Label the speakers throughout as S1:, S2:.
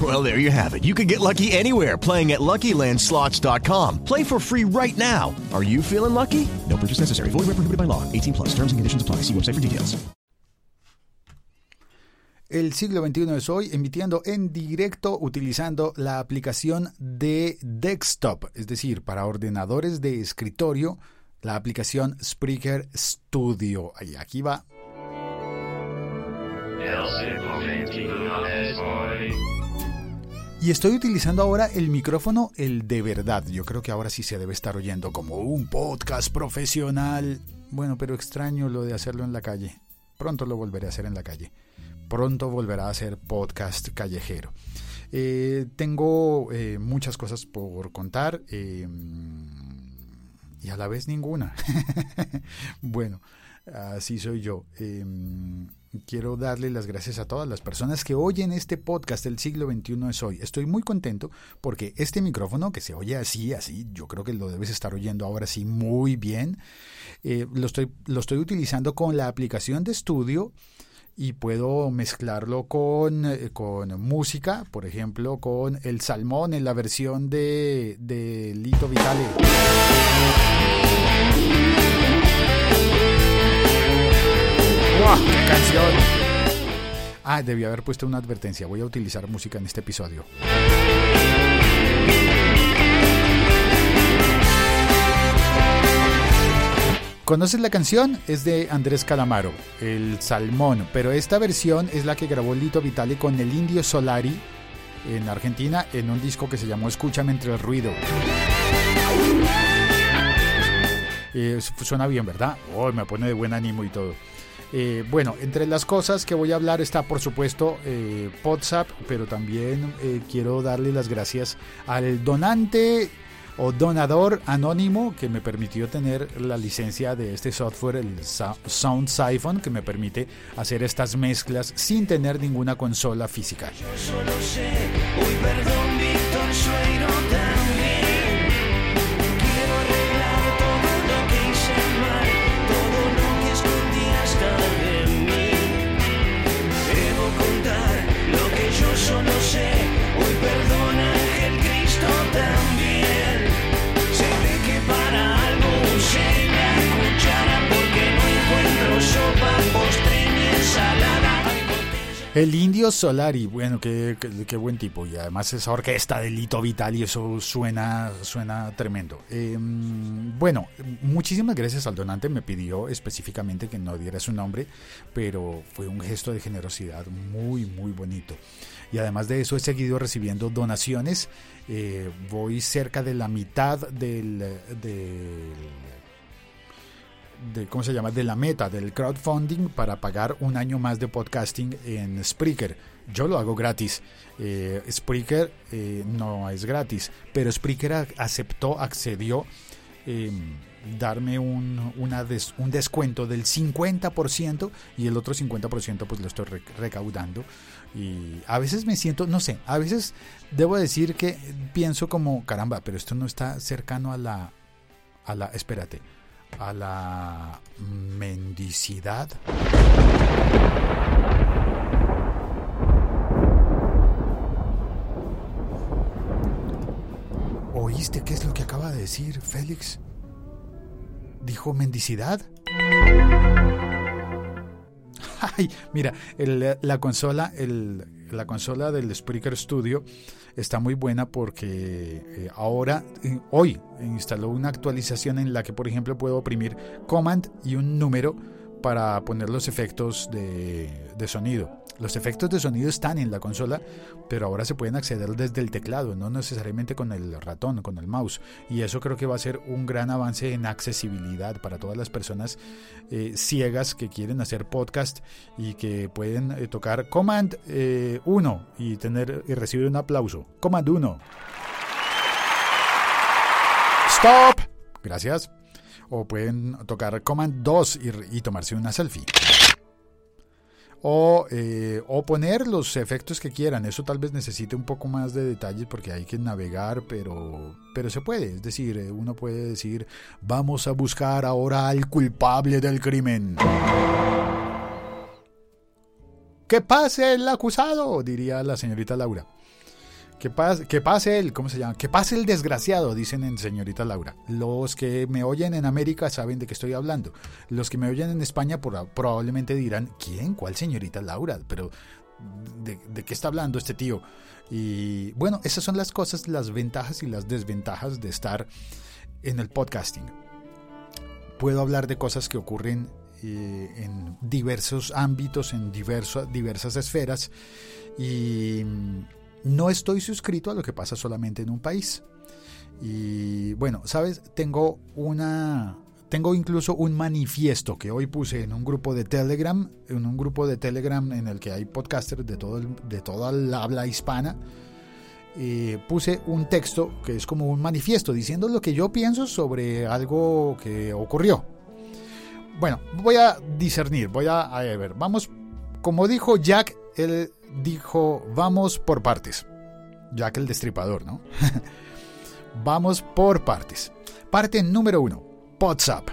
S1: Well, there you have it. You can get lucky anywhere playing at LuckyLandSlots.com. Play for free right now. Are you feeling lucky? No purchase necessary. Void where prohibited by law. 18 plus. Terms and conditions apply. See website for details.
S2: El siglo XXI es hoy emitiendo en directo utilizando la aplicación de desktop, es decir, para ordenadores de escritorio, la aplicación Spreaker Studio. Y aquí va. Y estoy utilizando ahora el micrófono, el de verdad. Yo creo que ahora sí se debe estar oyendo como un podcast profesional. Bueno, pero extraño lo de hacerlo en la calle. Pronto lo volveré a hacer en la calle. Pronto volverá a ser podcast callejero. Eh, tengo eh, muchas cosas por contar eh, y a la vez ninguna. bueno, así soy yo. Quiero darle las gracias a todas las personas que oyen este podcast El siglo XXI es hoy. Estoy muy contento porque este micrófono que se oye así, así, yo creo que lo debes estar oyendo ahora sí muy bien. lo, estoy, lo estoy utilizando con la aplicación de estudio y puedo mezclarlo con, con, música, por ejemplo, con El Salmón en la versión de, de Lito Vitale. ¡Qué canción! Ah, debí haber puesto una advertencia. Voy a utilizar música en este episodio. ¿Conoces la canción? Es de Andrés Calamaro, El Salmón, pero esta versión es la que grabó Lito Vitale con el Indio Solari en Argentina en un disco que se llamó Escúchame entre el ruido. Eh, suena bien, ¿verdad? Oh, me pone de buen ánimo y todo. Eh, bueno, entre las cosas que voy a hablar está por supuesto eh, WhatsApp, pero también eh, quiero darle las gracias al donante o donador anónimo que me permitió tener la licencia de este software, el Sound Siphon, que me permite hacer estas mezclas sin tener ninguna consola física. El Indio Solari, bueno, qué, qué, buen tipo. Y además esa orquesta de Lito Vital y eso suena, suena tremendo. Em, bueno, muchísimas gracias al donante. Me pidió específicamente que no diera su nombre, pero fue un gesto de generosidad muy, muy bonito. Y además de eso he seguido recibiendo donaciones. Eh, voy cerca de la mitad del, del de, ¿cómo se llama? de la meta del crowdfunding para pagar un año más de podcasting en Spreaker. Yo lo hago gratis. Eh, Spreaker eh, no es gratis, pero Spreaker aceptó, accedió em, darme un, una un descuento del 50% y el otro 50% pues lo estoy recaudando. Y a veces me siento, no sé, a veces debo decir que pienso como, caramba, pero esto no está cercano a la, a la, espérate, a la mendicidad. ¿Oíste qué es lo que acaba de decir Félix? ¿Dijo mendicidad? Ay, mira, la consola, la consola del Spreaker Studio está muy buena porque eh, ahora, eh, hoy, instaló una actualización en la que, por ejemplo, puedo oprimir Command y un número para poner los efectos de, de sonido. Los efectos de sonido están en la consola, pero ahora se pueden acceder desde el teclado, no necesariamente con el ratón, con el mouse. Y eso creo que va a ser un gran avance en accesibilidad para todas las personas eh, ciegas que quieren hacer podcast y que pueden eh, tocar Command 1 eh, y tener y recibir un aplauso. Command 1. Stop. Gracias. O pueden tocar Command 2 y, y tomarse una selfie o, eh, o, poner los efectos que quieran. Eso tal vez necesite un poco más de detalles porque hay que navegar, pero, pero se puede. Es decir, eh, uno puede decir, vamos a buscar ahora al culpable del crimen. Que pase el acusado, diría la señorita Laura. Que pase, que pase el, ¿cómo se llama? Que pase el desgraciado, dicen en señorita Laura. Los que me oyen en América saben de qué estoy hablando. Los que me oyen en España probablemente dirán, ¿quién? ¿Cuál señorita Laura? Pero, ¿de, ¿de, qué está hablando este tío? Y bueno, esas son las cosas, las ventajas y las desventajas de estar en el podcasting. Puedo hablar de cosas que ocurren eh, en diversos ámbitos, en diverso, diversas esferas. Y no estoy suscrito a lo que pasa solamente en un país. Y bueno, sabes, tengo una tengo incluso un manifiesto que hoy puse en un grupo de Telegram, en un grupo de Telegram en el que hay podcasters de todo de toda la habla hispana. Puse un texto que es como un manifiesto diciendo lo que yo pienso sobre algo que ocurrió. Bueno, voy a discernir, voy a, a ver, vamos, como dijo Jack, el dijo, vamos por partes. Ya que el destripador, ¿no? vamos por partes. Parte número uno, WhatsApp.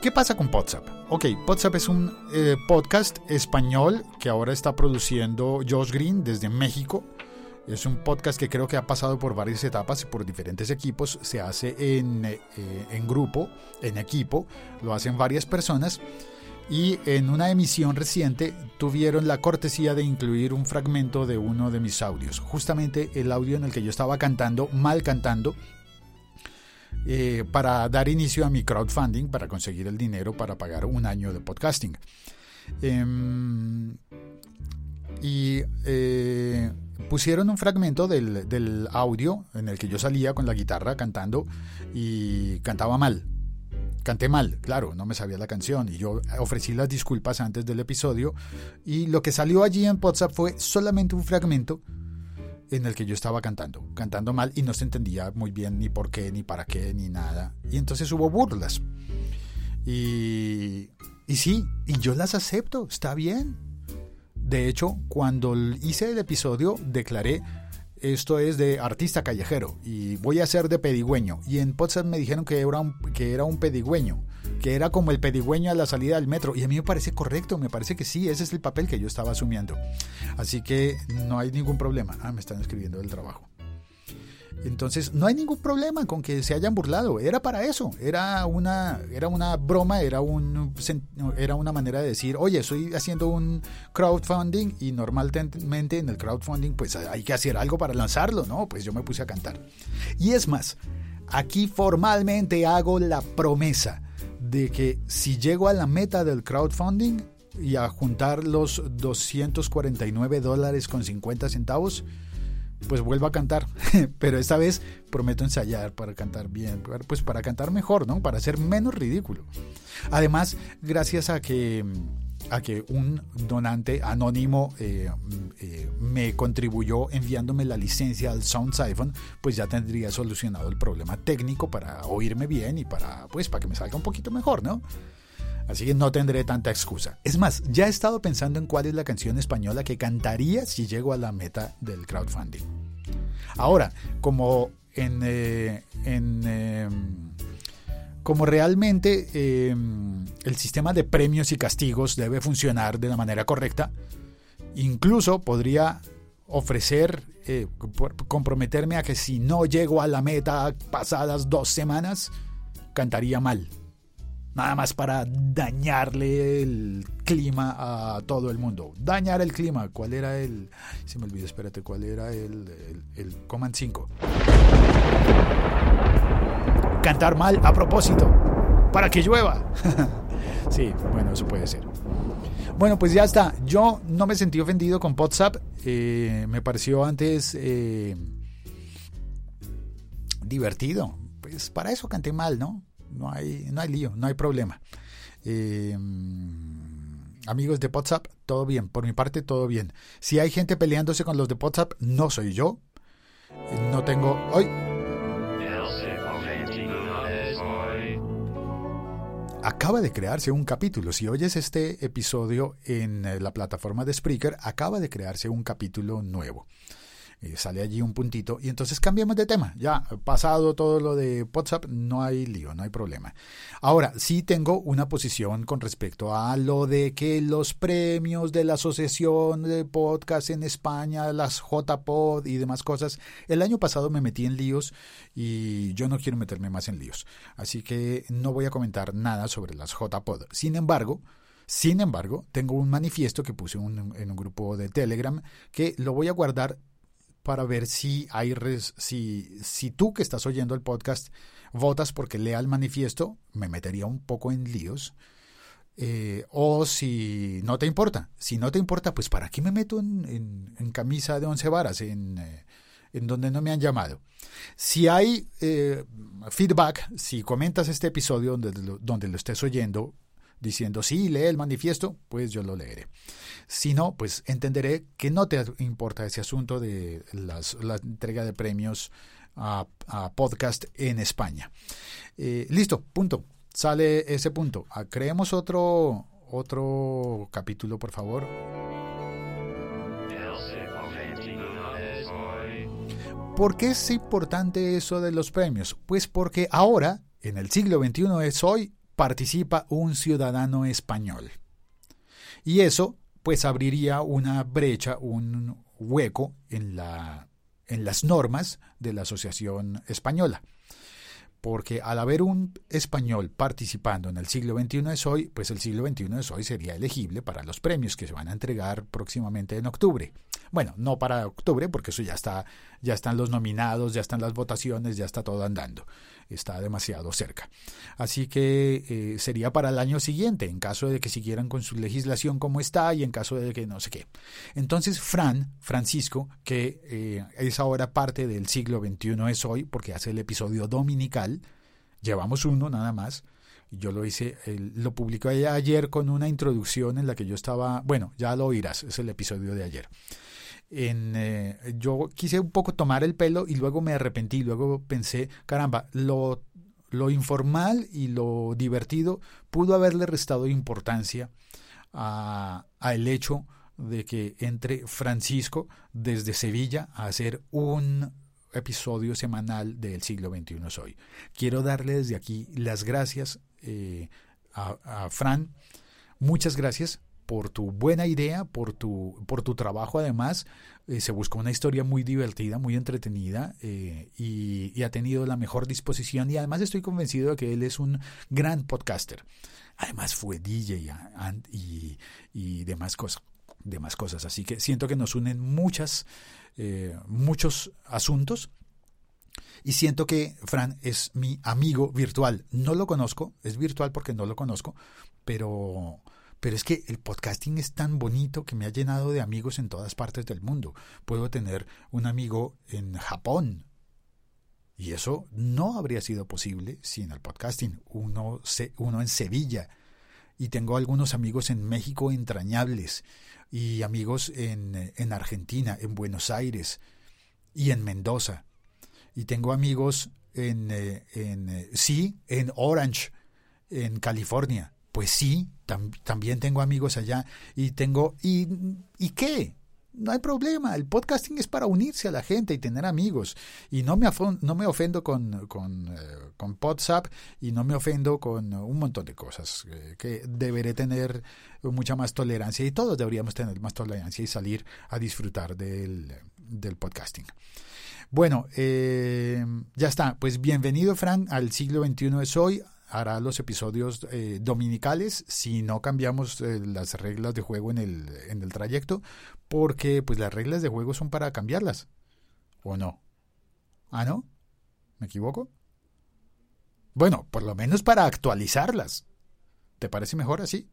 S2: ¿Qué pasa con WhatsApp? Ok, WhatsApp es un eh, podcast español que ahora está produciendo Josh Green desde México. Es un podcast que creo que ha pasado por varias etapas y por diferentes equipos. Se hace en, eh, en grupo, en equipo, lo hacen varias personas y en una emisión reciente tuvieron la cortesía de incluir un fragmento de uno de mis audios, justamente el audio en el que yo estaba cantando, mal cantando, eh, para dar inicio a mi crowdfunding, para conseguir el dinero para pagar un año de podcasting. Em, y eh, pusieron un fragmento del, del audio en el que yo salía con la guitarra cantando y cantaba mal canté mal, claro, no me sabía la canción y yo ofrecí las disculpas antes del episodio y lo que salió allí en WhatsApp fue solamente un fragmento en el que yo estaba cantando, cantando mal y no se entendía muy bien ni por qué, ni para qué, ni nada. Y entonces hubo burlas. Y, y sí, y yo las acepto, está bien. De hecho, cuando hice el episodio declaré esto es de artista callejero y voy a ser de pedigüeño. Y en Potsdam me dijeron que era, un, que era un pedigüeño, que era como el pedigüeño a la salida del metro. Y a mí me parece correcto, me parece que sí, ese es el papel que yo estaba asumiendo. Así que no hay ningún problema. Ah, me están escribiendo del trabajo. Entonces, no hay ningún problema con que se hayan burlado. Era para eso. Era una, era una broma, era, un, era una manera de decir, oye, estoy haciendo un crowdfunding y normalmente en el crowdfunding pues hay que hacer algo para lanzarlo, ¿no? Pues yo me puse a cantar. Y es más, aquí formalmente hago la promesa de que si llego a la meta del crowdfunding y a juntar los 249 dólares con 50 centavos, pues vuelvo a cantar, pero esta vez prometo ensayar para cantar bien, pues para cantar mejor, ¿no? Para ser menos ridículo. Además, gracias a que a que un donante anónimo eh, eh, me contribuyó enviándome la licencia al Sound Siphon, pues ya tendría solucionado el problema técnico para oírme bien y para pues para que me salga un poquito mejor, ¿no? Así que no tendré tanta excusa. Es más, ya he estado pensando en cuál es la canción española que cantaría si llego a la meta del crowdfunding. Ahora, como en, eh, em, como realmente em, el sistema de premios y castigos debe funcionar de la manera correcta, incluso podría ofrecer, eh, comprometerme a que si no llego a la meta pasadas dos semanas, cantaría mal nada más para dañarle el clima a todo el mundo. Dañar el clima. ¿Cuál era el... Se me olvidó, espérate, ¿cuál era el, el, el Command 5? Cantar mal a propósito. para que llueva. sí, bueno, eso puede ser. Bueno, pues ya está. Yo no me sentí ofendido con WhatsApp. Eh, me pareció antes eh, divertido. Pues para eso canté mal, ¿no? No hay, no hay lío, no hay problema. Eh, amigos de WhatsApp, todo bien. Por mi parte, todo bien. Si hay gente peleándose con los de WhatsApp, no soy yo. No tengo. ¡Ay! Acaba de crearse un capítulo. Si oyes este episodio en eh, la plataforma de Spreaker, acaba de crearse un capítulo nuevo. Eh, sale allí un puntito y entonces cambiamos de tema. Ya, pasado todo lo de WhatsApp, no hay lío, no hay problema. Ahora, sí tengo una posición con respecto a lo de que los premios de la Asociación de Podcast en España, las JPod y demás cosas, el año pasado me metí en líos y yo no quiero meterme más en líos. Así que no voy a comentar nada sobre las JPod. Sin embargo, sin embargo, tengo un manifiesto que puse en un grupo de Telegram que lo voy a guardar para ver si hay si, si tú que estás oyendo el podcast votas porque lea el manifiesto, me metería un poco en líos. Eh, o si no te importa, si no te importa, pues ¿para qué me meto en, camisa de once varas, en, eh, en, donde no me han llamado? Si hay eh, feedback, si comentas este episodio donde donde lo estés oyendo, diciendo, sí, lee el manifiesto, pues yo lo leeré. Si no, pues entenderé que no te importa ese asunto de la entrega de premios a, podcast en España. Eh, listo, punto. Sale ese punto. Ah, creemos otro, otro capítulo, por favor. ¿Por qué es importante eso de los premios? Pues porque ahora, en el siglo XXI es hoy, participa un ciudadano español. Y eso pues abriría una brecha, un hueco en, la, en las normas de la Asociación Española. Porque al haber un español participando en el siglo XXI de hoy, pues el siglo XXI de hoy sería elegible para los premios que se van a entregar próximamente en octubre. Bueno, no para octubre, porque eso ya está, ya están los nominados, ya están las votaciones, ya está todo andando está demasiado cerca. Así que eh, sería para el año siguiente, en caso de que siguieran con su legislación como está y en caso de que no sé qué. Entonces, Fran, Francisco, que eh, es ahora parte del siglo XXI es hoy, porque hace el episodio dominical, llevamos uno nada más, yo lo hice, lo publicé ayer con una introducción en la que yo estaba, bueno, ya lo oirás, es el episodio de ayer en, eh, yo quise un poco tomar el pelo y luego me arrepentí, luego pensé, caramba, lo, lo informal y lo divertido pudo haberle restado importancia a, el hecho de que entre Francisco desde Sevilla a hacer un episodio semanal del siglo XXI hoy. Quiero darle desde aquí las gracias eh, a, a Fran. Muchas gracias por tu buena idea, por tu, por tu trabajo además. Eh, se buscó una historia muy divertida, muy entretenida eh, y, ha tenido la mejor disposición y además estoy convencido de que él es un gran podcaster. Además fue DJ y, y demás cosas demás cosas. Así que siento que nos unen muchas, eh, muchos asuntos. Y siento que Fran es mi amigo virtual. No lo conozco, es virtual porque no lo conozco, pero, pero es que el podcasting es tan bonito que me ha llenado de amigos en todas partes del mundo. Puedo tener un amigo en Japón. Y eso no habría sido posible sin el podcasting. Uno, uno en Sevilla. Y tengo algunos amigos en México entrañables. Y amigos en, en Argentina, en Buenos Aires y en Mendoza. Y tengo amigos en, eh, en eh, sí, en Orange, en California pues sí, también tengo amigos allá y tengo... ¿Y, ¿Y qué? no hay problema, el podcasting es para unirse a la gente y tener amigos. Y no me, no me ofendo con, con, eh, WhatsApp y no me ofendo con un montón de cosas eh, que deberé tener mucha más tolerancia y todos deberíamos tener más tolerancia y salir a disfrutar del, del podcasting. Bueno, eh, ya está. Pues bienvenido, Frank, al siglo XXI es hoy hará los episodios eh, dominicales si no cambiamos eh, las reglas de juego en el, en el trayecto, porque pues las reglas de juego son para cambiarlas. ¿O no? ¿Ah, no? ¿Me equivoco? Bueno, por lo menos para actualizarlas. ¿Te parece mejor así?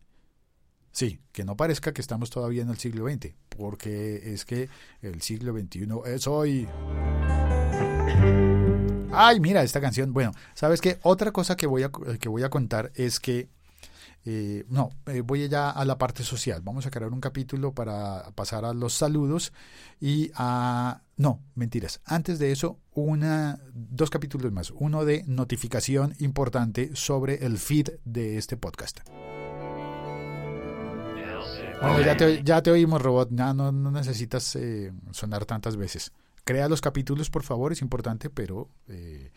S2: Sí, que no parezca que estamos todavía en el siglo XX, porque es que el siglo XXI es hoy. Ay, mira esta canción. Bueno, ¿sabes qué? Otra cosa que voy a, que voy a contar es que eh, no, eh, voy ya a la parte social. Vamos a crear un capítulo para pasar a los saludos y a... No, mentiras. Antes de eso, una, dos capítulos más. Uno de notificación importante sobre el feed de este podcast. Ya te, oímos, robot. No, no necesitas eh, sonar tantas veces. Crea los capítulos, por favor, es importante, pero eh,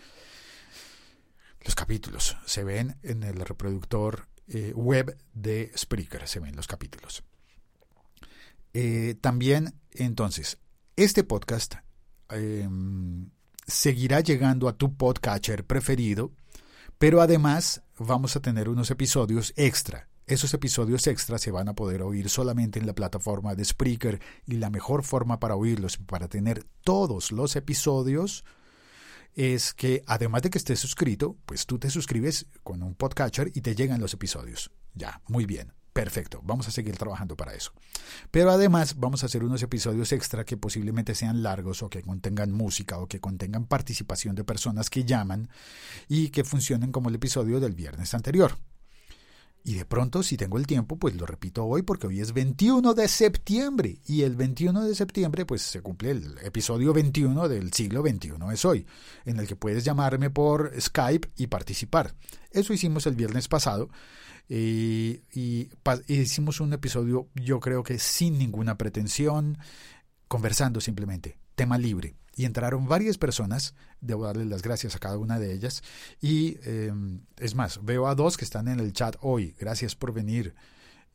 S2: los capítulos se ven en el reproductor eh, web de Spreaker, se ven los capítulos. Eh, también, entonces, este podcast em, seguirá llegando a tu podcatcher preferido, pero además vamos a tener unos episodios extra esos episodios extras se van a poder oír solamente en la plataforma de Spreaker y la mejor forma para oírlos, para tener todos los episodios, es que además de que estés suscrito, pues tú te suscribes con un podcatcher y te llegan los episodios. Ya, muy bien. Perfecto, vamos a seguir trabajando para eso. Pero además vamos a hacer unos episodios extra que posiblemente sean largos o que contengan música o que contengan participación de personas que llaman y que funcionen como el episodio del viernes anterior. Y de pronto, si tengo el tiempo, pues lo repito hoy porque hoy es 21 de septiembre. Y el 21 de septiembre, pues se cumple el episodio 21 del siglo XXI es hoy, en el que puedes llamarme por Skype y participar. Eso hicimos el viernes pasado. y, y hicimos un episodio, yo creo que sin ninguna pretensión, conversando simplemente, tema libre y entraron varias personas, debo darles las gracias a cada una de ellas, y em, es más, veo a dos que están en el chat hoy, gracias por venir.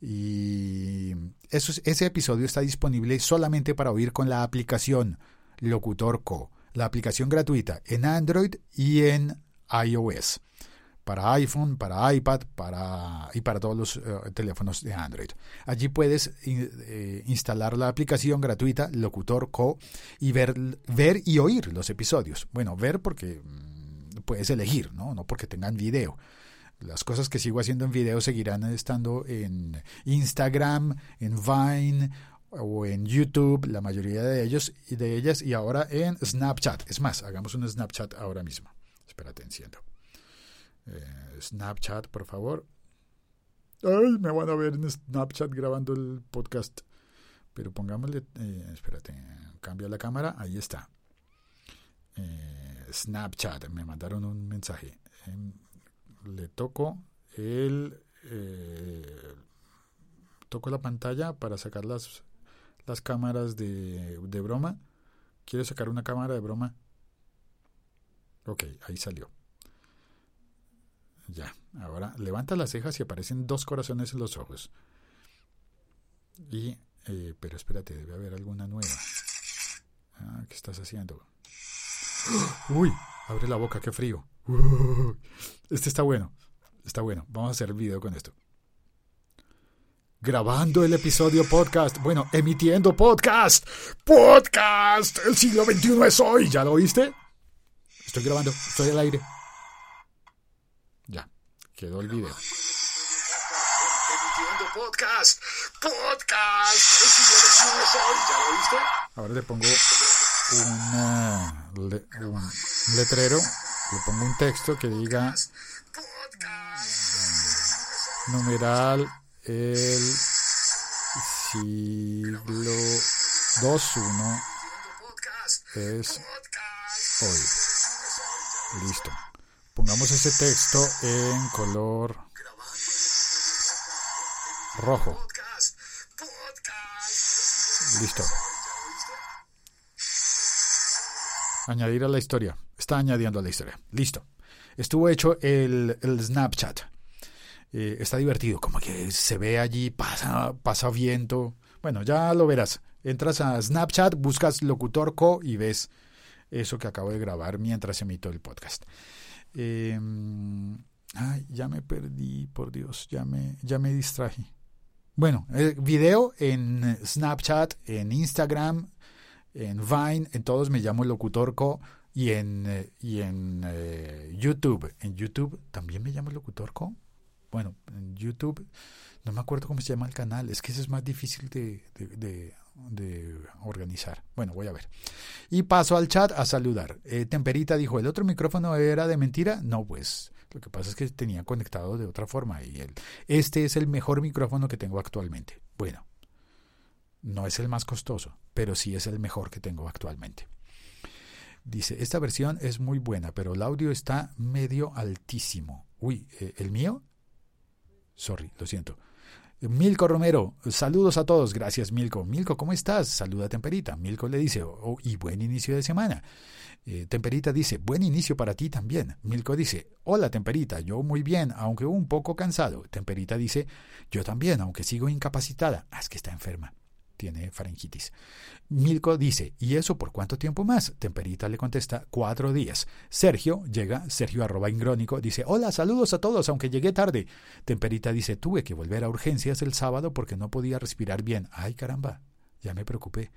S2: Y ese episodio está disponible solamente para oír con la aplicación Locutor Co, la aplicación gratuita en Android y en iOS para iPhone, para iPad para, y para todos los eh, teléfonos de Android. Allí puedes eh, instalar la aplicación gratuita Locutor Co y ver, ver y oír los episodios. Bueno, ver porque mm, puedes elegir, ¿no? no porque tengan video. Las cosas que sigo haciendo en video seguirán estando en Instagram, en Vine o en YouTube, la mayoría de ellos y de ellas, y ahora en Snapchat. Es más, hagamos un Snapchat ahora mismo. Espérate, enciendo. Eh, Snapchat, por favor. Ay, me van a ver en Snapchat grabando el podcast. Pero pongámosle, eh, espérate, cambia la cámara, ahí está. Eh, Snapchat, me mandaron un mensaje. Em, le toco el, toco la pantalla para sacar las, las cámaras de, de broma. ¿Quiero sacar una cámara de broma? Ok, ahí salió. Ya, ahora levanta las cejas y aparecen dos corazones en los ojos. Y, eh, pero espérate, debe haber alguna nueva. Ah, ¿Qué estás haciendo? Uy, abre la boca, qué frío. Este está bueno, está bueno. Vamos a hacer video con esto. Grabando el episodio podcast. Bueno, emitiendo podcast. Podcast. El siglo XXI es hoy. ¿Ya lo oíste? Estoy grabando. Estoy al aire. Quedó el video. podcast. Podcast. Ahora le pongo un letrero. Le pongo un texto que diga numeral el siglo 21 es hoy. Listo. Pongamos ese texto en color rojo. Listo. Añadir a la historia. Está añadiendo a la historia. Listo. Estuvo hecho el, Snapchat. Eh, está divertido. Como que se ve allí, pasa, pasa viento. Bueno, ya lo verás. Entras a Snapchat, buscas Locutor Co y ves eso que acabo de grabar mientras emito el podcast. Ay, ya me perdí, por Dios, ya me, ya me distraje. Bueno, eh, video en Snapchat, en Instagram, en Vine, en todos me llamo Locutorco. Y en, y en eh, YouTube, en YouTube también me llamo locutor com. Bueno, en YouTube no me acuerdo cómo se llama el canal, es que eso es más difícil de, de organizar. Bueno, voy a ver. Y paso al chat a saludar. Eh, Temperita dijo, ¿el otro micrófono era de mentira? No, pues lo que pasa es que tenía conectado de otra forma y el, este es el mejor micrófono que tengo actualmente. Bueno, no es el más costoso, pero sí es el mejor que tengo actualmente. Dice, esta versión es muy buena, pero el audio está medio altísimo. Uy, eh, ¿el mío? Sorry, lo siento. Milko Romero, saludos a todos. Gracias, Milko. Milko, ¿cómo estás? Saluda a Temperita. Milko le dice, oh, y buen inicio de semana. Eh, Temperita dice, buen inicio para ti también. Milko dice, hola Temperita, yo muy bien, aunque un poco cansado. Temperita dice, yo también, aunque sigo incapacitada. Ah, que está enferma tiene faringitis. Milko dice, ¿y eso por cuánto tiempo más? Temperita le contesta, cuatro días. Sergio llega, Sergio arroba ingrónico, dice, hola, saludos a todos, aunque llegué tarde. Temperita dice, tuve que volver a urgencias el sábado porque no podía respirar bien. Ay, caramba, ya me preocupé.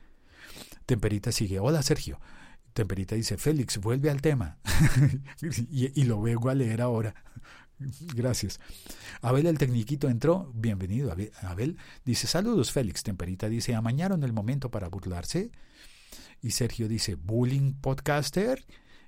S2: Temperita sigue, hola, Sergio. Temperita dice, Félix, vuelve al tema. y, y lo vengo a leer ahora. Gracias. Abel el tecniquito entró. Bienvenido, Abel. Dice, saludos, Félix. Temperita dice, amañaron el momento para burlarse. Y Sergio dice, bullying podcaster.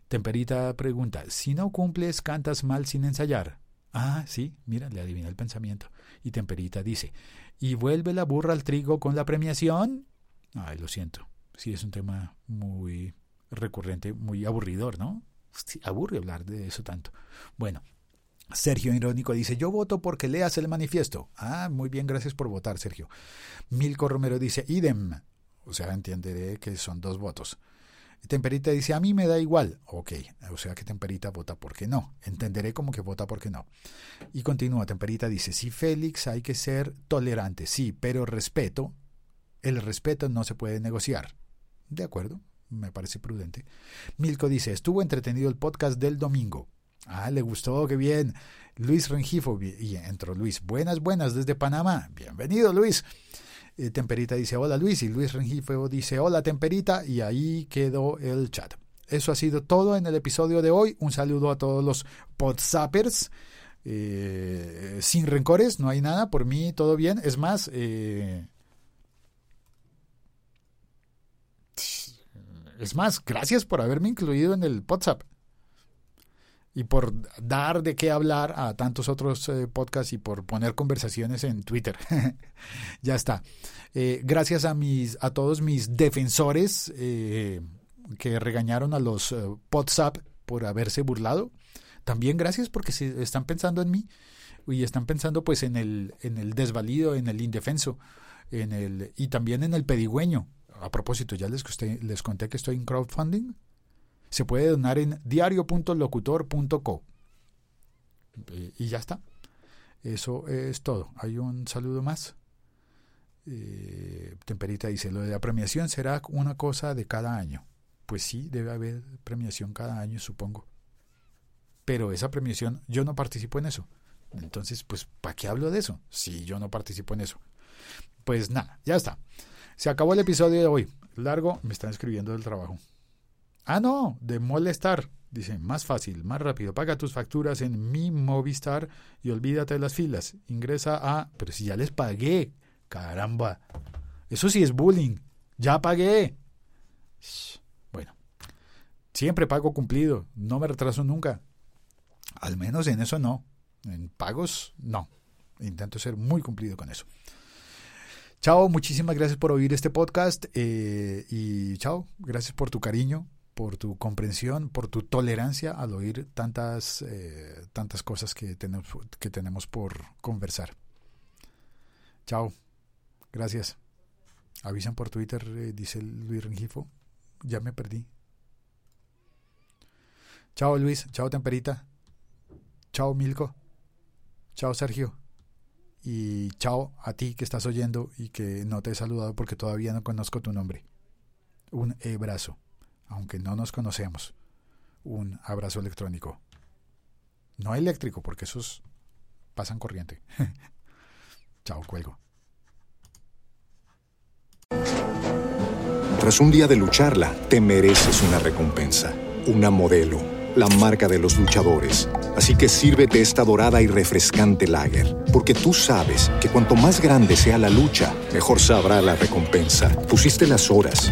S2: Temperita pregunta, si no cumples, cantas mal sin ensayar. Ah, sí, mira, le adivina el pensamiento. Y Temperita dice, ¿y vuelve la burra al trigo con la premiación? Ay, lo siento. Sí, es un tema muy recurrente, muy aburridor, ¿no? aburre hablar de eso tanto. Bueno, Sergio Irónico dice, yo voto porque leas el manifiesto. Ah, muy bien, gracias por votar, Sergio. Milko Romero dice, idem. O sea, entenderé que son dos votos. Temperita dice, a mí me da igual. Ok, o sea que Temperita vota porque no. Entenderé como que vota porque no. Y continúa, Temperita dice, sí, Félix, hay que ser tolerante, sí, pero respeto, el respeto no se puede negociar. De acuerdo, me parece prudente. Milko dice, estuvo entretenido el podcast del domingo. Ah, le gustó, qué bien. Luis Rengifo, y entró Luis. Buenas, buenas desde Panamá. Bienvenido, Luis. Eh, Temperita dice hola Luis y Luis Rengifo dice hola Temperita y ahí quedó el chat. Eso ha sido todo en el episodio de hoy. Un saludo a todos los podsappers. Eh, sin rencores, no hay nada. Por mí todo bien. Es más, eh, es más, gracias por haberme incluido en el WhatsApp y por dar de qué hablar a tantos otros eh, podcasts y por poner conversaciones en Twitter. ya está. Eh, gracias a mis a todos mis defensores eh, que regañaron a los WhatsApp por haberse burlado. También gracias porque se están pensando en mí y están pensando pues en el en el desvalido, en el indefenso, en el y también en el pedigüeño. A propósito, ya les, les conté que estoy en crowdfunding se puede donar en diario.locutor.co. Y ya está. Eso es todo. Hay un saludo más. Eh, Temperita dice, lo de la premiación será una cosa de cada año. Pues sí, debe haber premiación cada año, supongo. Pero esa premiación, yo no participo en eso. Entonces, pues, ¿para qué hablo de eso? Si yo no participo en eso. Pues nada, ya está. Se acabó el episodio de hoy. Largo, me están escribiendo del trabajo. Ah, no, de molestar. Dice, más fácil, más rápido. Paga tus facturas en mi Movistar y olvídate de las filas. Ingresa a... Pero si ya les pagué. Caramba. Eso sí es bullying. Ya pagué. Bueno. Siempre pago cumplido. No me retraso nunca. Al menos en eso no. En pagos, no. Intento ser muy cumplido con eso. Chao, muchísimas gracias por oír este podcast. Eh, y chao, gracias por tu cariño por tu comprensión, por tu tolerancia al oír tantas, eh, tantas cosas que tenemos, que tenemos por conversar. Chao. Gracias. Avisan por Twitter, eh, dice Luis Rengifo. Ya me perdí. Chao Luis, chao Temperita. Chao Milko. Chao Sergio. Y chao a ti que estás oyendo y que no te he saludado porque todavía no conozco tu nombre. Un abrazo aunque no nos conocemos, un abrazo electrónico. No eléctrico, porque esos pasan corriente. Chao, cuelgo.
S3: Tras un día de lucharla, te mereces una recompensa una modelo, la marca de los luchadores. Así que sírvete esta dorada y refrescante lager, porque tú sabes que cuanto más grande sea la lucha, mejor sabrá la recompensa. Pusiste las horas,